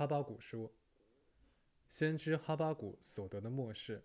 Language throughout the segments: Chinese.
哈巴谷书。先知哈巴谷所得的末世，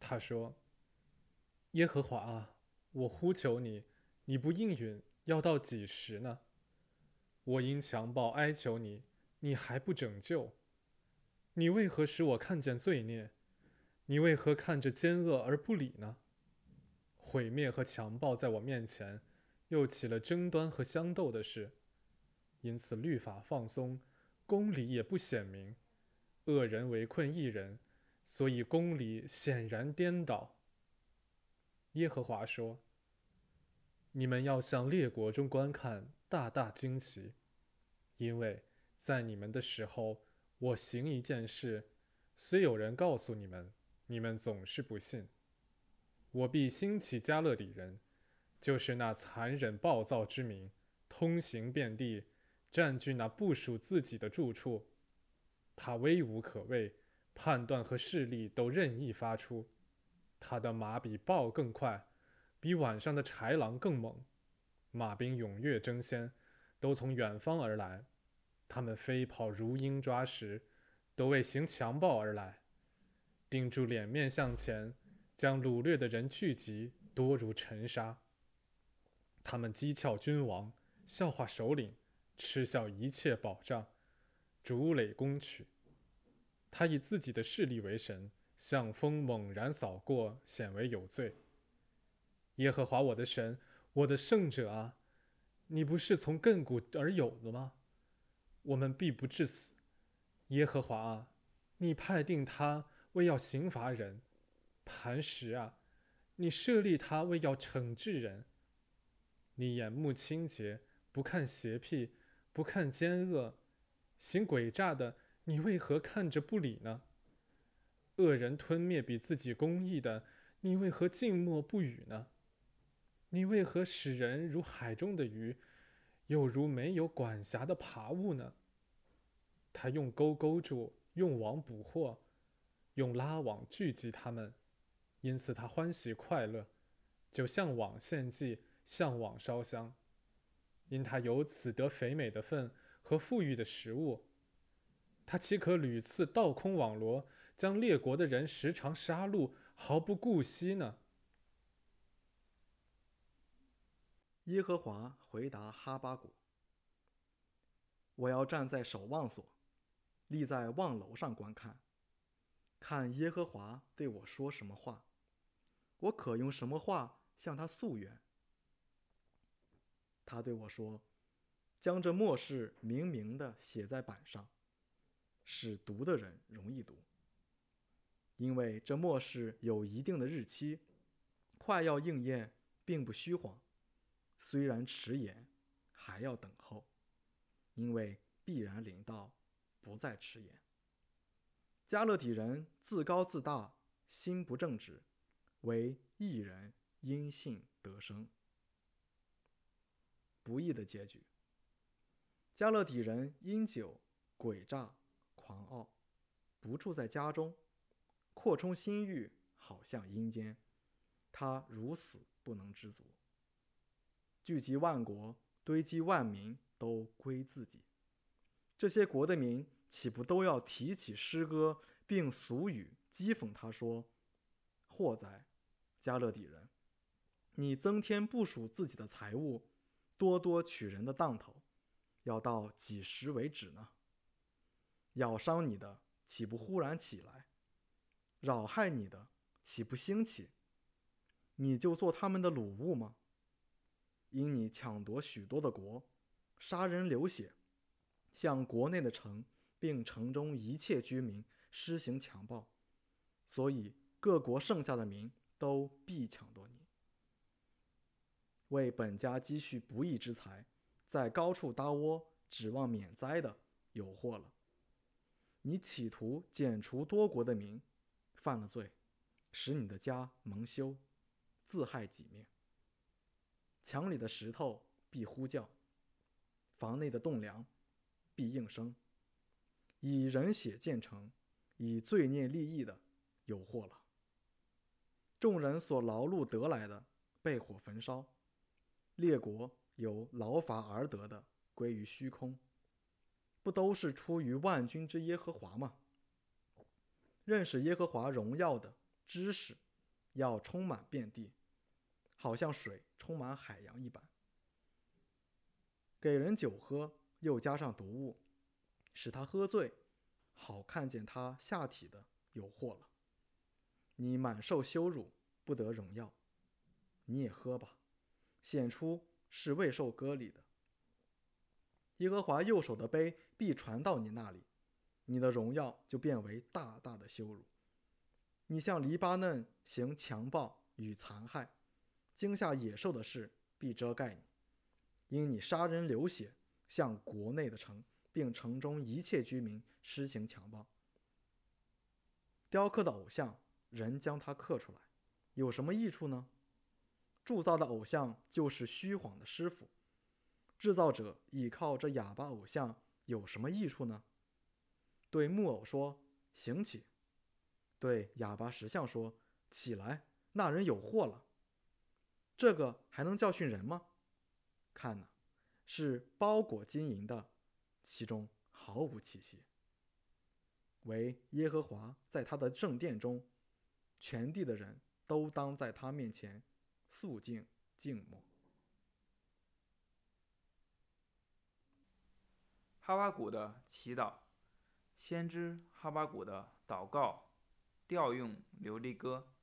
他说：“耶和华啊，我呼求你，你不应允，要到几时呢？我因强暴哀求你，你还不拯救。你为何使我看见罪孽？你为何看着奸恶而不理呢？毁灭和强暴在我面前，又起了争端和相斗的事，因此律法放松，公理也不显明。”恶人围困一人，所以公理显然颠倒。耶和华说：“你们要向列国中观看，大大惊奇，因为在你们的时候，我行一件事，虽有人告诉你们，你们总是不信。我必兴起加勒底人，就是那残忍暴躁之民，通行遍地，占据那部属自己的住处。”他威武可畏，判断和势力都任意发出。他的马比豹更快，比晚上的豺狼更猛。马兵踊跃争先，都从远方而来。他们飞跑如鹰抓食，都为行强暴而来。盯住脸面向前，将掳掠的人聚集，多如尘沙。他们讥诮君王，笑话首领，嗤笑一切保障。竹垒攻取，他以自己的势力为神，向风猛然扫过，显为有罪。耶和华我的神，我的圣者啊，你不是从亘古而有的吗？我们必不致死。耶和华啊，你派定他为要刑罚人；磐石啊，你设立他为要惩治人。你眼目清洁，不看邪僻，不看奸恶。行诡诈的，你为何看着不理呢？恶人吞灭比自己公义的，你为何静默不语呢？你为何使人如海中的鱼，又如没有管辖的爬物呢？他用钩勾住，用网捕获，用拉网聚集他们，因此他欢喜快乐，就向网献祭，向网烧香，因他由此得肥美的份。和富裕的食物，他岂可屡次倒空网罗，将列国的人时常杀戮，毫不顾惜呢？耶和华回答哈巴谷：“我要站在守望所，立在望楼上观看，看耶和华对我说什么话，我可用什么话向他诉冤？”他对我说。将这末世明明的写在板上，使读的人容易读。因为这末世有一定的日期，快要应验，并不虚谎。虽然迟延，还要等候，因为必然临到，不再迟延。加勒底人自高自大，心不正直，为一人因信得生。不易的结局。加勒底人因酒诡诈狂傲，不住在家中，扩充心欲，好像阴间。他如死不能知足。聚集万国，堆积万民，都归自己。这些国的民岂不都要提起诗歌，并俗语讥讽他说：“祸哉，加勒底人！你增添部署自己的财物，多多取人的当头。”要到几时为止呢？咬伤你的岂不忽然起来？扰害你的岂不兴起？你就做他们的掳物吗？因你抢夺许多的国，杀人流血，向国内的城并城中一切居民施行强暴，所以各国剩下的民都必抢夺你，为本家积蓄不义之财。在高处搭窝，指望免灾的，有祸了。你企图剪除多国的民，犯了罪，使你的家蒙羞，自害己命。墙里的石头必呼叫，房内的栋梁必应声。以人血建成，以罪孽立意的，有祸了。众人所劳碌得来的，被火焚烧，列国。有劳伐而得的归于虚空，不都是出于万军之耶和华吗？认识耶和华荣耀的知识，要充满遍地，好像水充满海洋一般。给人酒喝，又加上毒物，使他喝醉，好看见他下体的有祸了。你满受羞辱，不得荣耀。你也喝吧，显出是未受割礼的。耶和华右手的杯必传到你那里，你的荣耀就变为大大的羞辱。你向黎巴嫩行强暴与残害，惊吓野兽的事必遮盖你，因你杀人流血，向国内的城，并城中一切居民施行强暴。雕刻的偶像，人将它刻出来，有什么益处呢？铸造的偶像就是虚谎的师傅。制造者倚靠这哑巴偶像有什么益处呢？对木偶说：“行起。”对哑巴石像说：“起来。”那人有祸了。这个还能教训人吗？看呐，是包裹金银的，其中毫无气息。唯耶和华在他的圣殿中，全地的人都当在他面前肃静静默。哈巴谷的祈祷，先知哈巴谷的祷告，调用琉璃歌。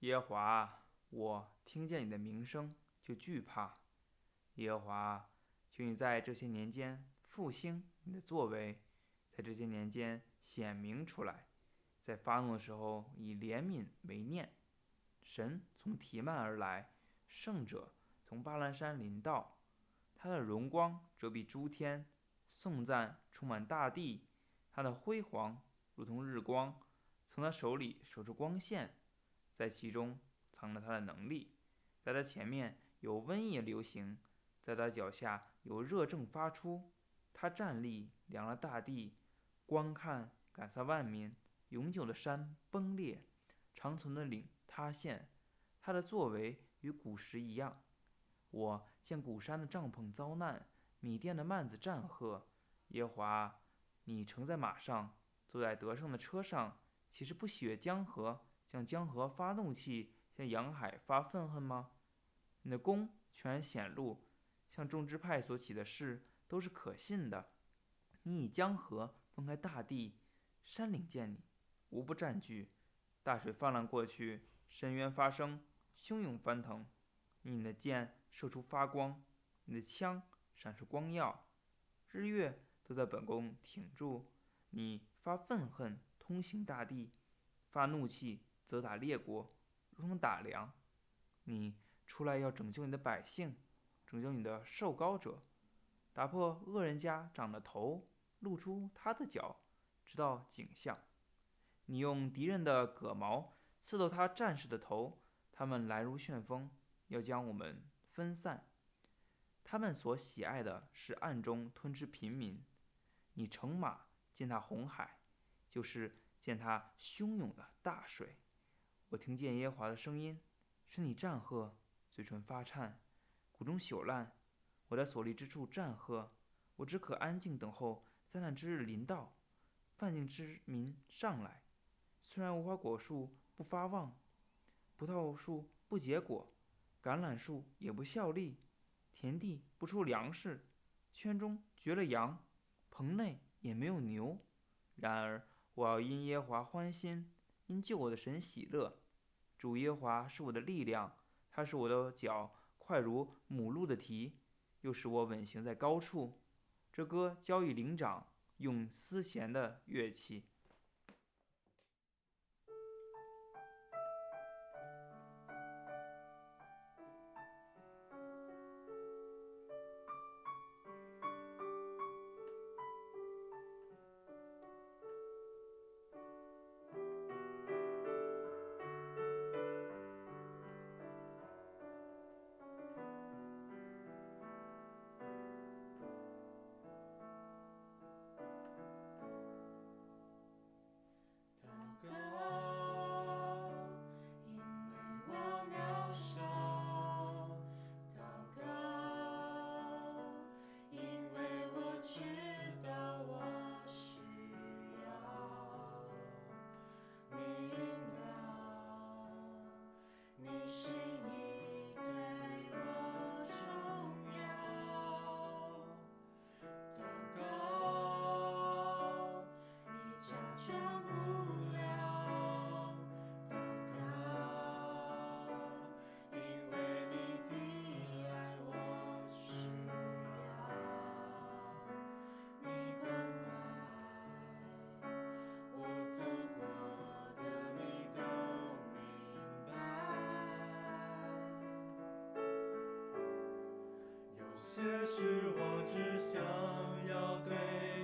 耶和华，我听见你的名声就惧怕。耶和华，求你在这些年间复兴你的作为，在这些年间显明出来，在发怒的时候以怜悯为念。神从提曼而来，圣者从巴兰山临到，他的荣光遮蔽诸天。颂赞充满大地，他的辉煌如同日光，从他手里射出光线，在其中藏着他的能力，在他前面有瘟疫流行，在他脚下有热症发出。他站立量了大地，观看感撒万民，永久的山崩裂，长存的岭塌陷。他的作为与古时一样。我见古山的帐篷遭难。米店的幔子战鹤，耶华，你乘在马上，坐在得胜的车上，岂是不喜悦江河，向江河发怒气，向洋海发愤恨吗？你的功全显露，向众支派所起的事都是可信的。你以江河分开大地，山岭见你，无不占据。大水泛滥过去，深渊发生，汹涌翻腾。你的剑射出发光，你的枪。闪烁光耀，日月都在本宫挺住。你发愤恨，通行大地；发怒气，责打列国，如同打粮。你出来要拯救你的百姓，拯救你的受高者，打破恶人家长的头，露出他的脚，直到颈项。你用敌人的戈矛刺透他战士的头，他们来如旋风，要将我们分散。他们所喜爱的是暗中吞吃平民。你乘马见他红海，就是见他汹涌的大水。我听见耶和华的声音，身体战喝，嘴唇发颤，骨中朽烂。我在所立之处战喝，我只可安静等候灾难之日临到，犯境之民上来。虽然无花果树不发旺，葡萄树不结果，橄榄树也不效力。田地不出粮食，圈中绝了羊，棚内也没有牛。然而我要因耶华欢心，因救我的神喜乐。主耶华是我的力量，他是我的脚快如母鹿的蹄，又使我稳行在高处。这歌交与灵长，用丝弦的乐器。有些事我只想要对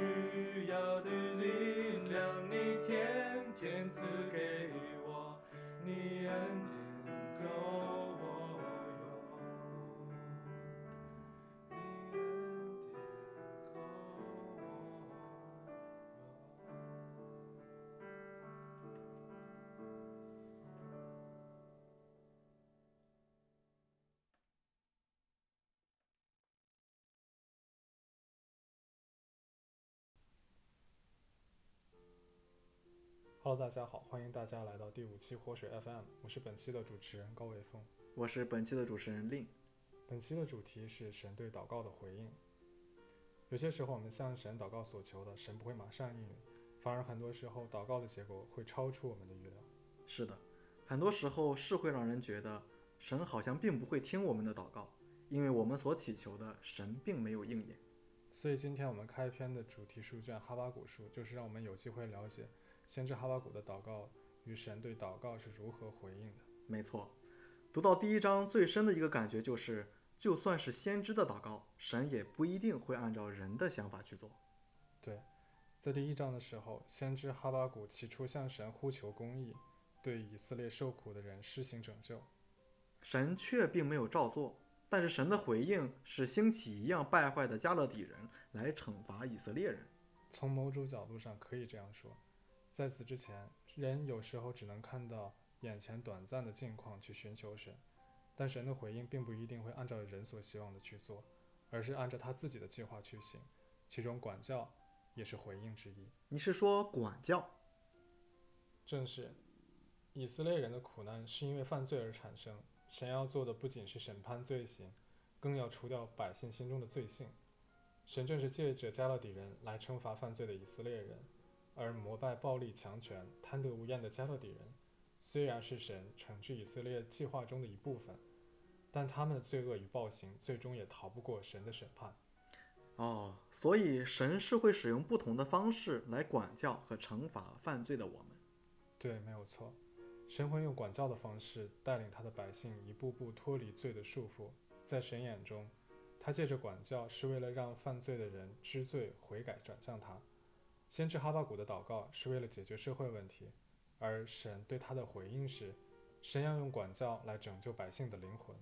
需要的 Hello，大家好，欢迎大家来到第五期活水 FM，我是本期的主持人高伟峰。我是本期的主持人令。本期的主题是神对祷告的回应。有些时候，我们向神祷告所求的，神不会马上应允，反而很多时候祷告的结果会超出我们的预料。是的，很多时候是会让人觉得神好像并不会听我们的祷告，因为我们所祈求的神并没有应验。所以今天我们开篇的主题书卷哈巴古书，就是让我们有机会了解先知哈巴谷的祷告与神对祷告是如何回应的。没错，读到第一章最深的一个感觉就是，就算是先知的祷告，神也不一定会按照人的想法去做。对，在第一章的时候，先知哈巴谷起初向神呼求公义，对以色列受苦的人施行拯救。神却并没有照做，但是神的回应是兴起一样败坏的加勒底人来惩罚以色列人。从某种角度上可以这样说，在此之前，人有时候只能看到眼前短暂的境况去寻求神，但神的回应并不一定会按照人所希望的去做，而是按照他自己的计划去行，其中管教也是回应之一。你是说管教？正是，以色列人的苦难是因为犯罪而产生，神要做的不仅是审判罪行，更要除掉百姓心中的罪性。神正是借着加勒底人来惩罚犯罪的以色列人，而膜拜暴力强权、贪得无厌的加勒底人，虽然是神惩治以色列计划中的一部分，但他们的罪恶与暴行最终也逃不过神的审判。哦，所以神是会使用不同的方式来管教和惩罚犯罪的我们。对，没有错。神会用管教的方式带领他的百姓一步步脱离罪的束缚。在神眼中，他借着管教是为了让犯罪的人知罪悔改，转向他。先知哈巴谷的祷告是为了解决社会问题，而神对他的回应是：神要用管教来拯救百姓的灵魂，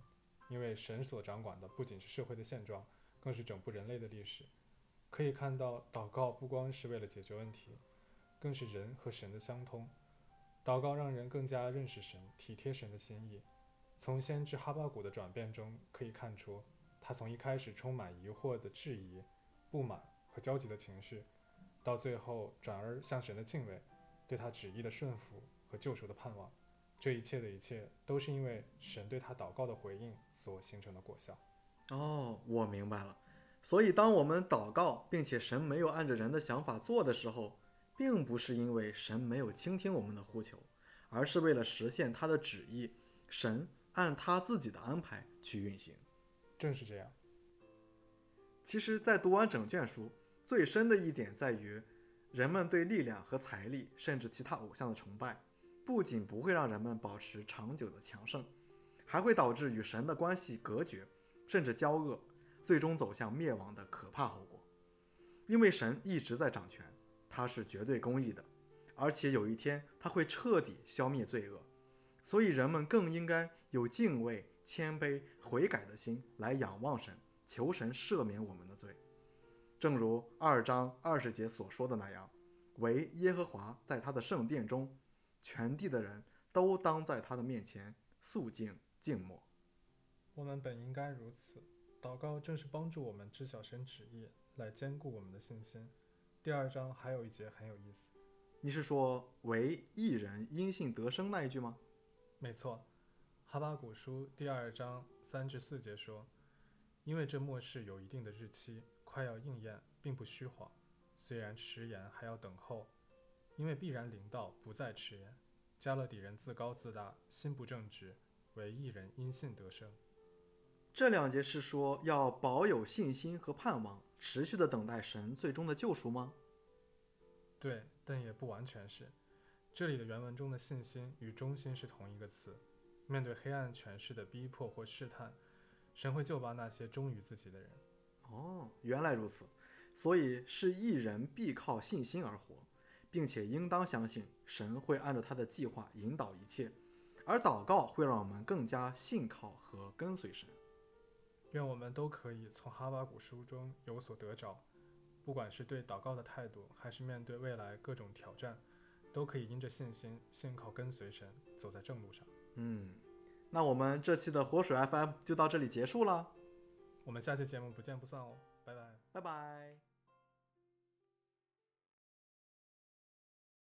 因为神所掌管的不仅是社会的现状，更是整部人类的历史。可以看到，祷告不光是为了解决问题，更是人和神的相通。祷告让人更加认识神，体贴神的心意。从先知哈巴谷的转变中可以看出，他从一开始充满疑惑的质疑、不满和焦急的情绪，到最后转而向神的敬畏，对他旨意的顺服和救赎的盼望。这一切的一切，都是因为神对他祷告的回应所形成的果效。哦，我明白了。所以，当我们祷告，并且神没有按着人的想法做的时候，并不是因为神没有倾听我们的呼求，而是为了实现他的旨意，神按他自己的安排去运行。正是这样。其实，在读完整卷书，最深的一点在于，人们对力量和财力，甚至其他偶像的崇拜，不仅不会让人们保持长久的强盛，还会导致与神的关系隔绝，甚至交恶，最终走向灭亡的可怕后果。因为神一直在掌权。他是绝对公义的，而且有一天他会彻底消灭罪恶，所以人们更应该有敬畏、谦卑、悔改的心来仰望神，求神赦免我们的罪。正如二章二十节所说的那样：“唯耶和华在他的圣殿中，全地的人都当在他的面前肃静静默。”我们本应该如此，祷告正是帮助我们知晓神旨意，来兼顾我们的信心。第二章还有一节很有意思，你是说“唯一人因信得生”那一句吗？没错，哈巴古书第二章三至四节说：“因为这末世有一定的日期，快要应验，并不虚谎。虽然迟延，还要等候，因为必然临到，不再迟延。加勒底人自高自大，心不正直，为一人因信得生。”这两节是说要保有信心和盼望。持续的等待神最终的救赎吗？对，但也不完全是。这里的原文中的信心与忠心是同一个词。面对黑暗权势的逼迫或试探，神会救拔那些忠于自己的人。哦，原来如此。所以是一人必靠信心而活，并且应当相信神会按照他的计划引导一切，而祷告会让我们更加信靠和跟随神。愿我们都可以从哈巴谷书中有所得着，不管是对祷告的态度，还是面对未来各种挑战，都可以因着信心，信靠跟随神，走在正路上。嗯，那我们这期的活水 FM 就到这里结束了，我们下期节目不见不散哦，拜拜，拜拜。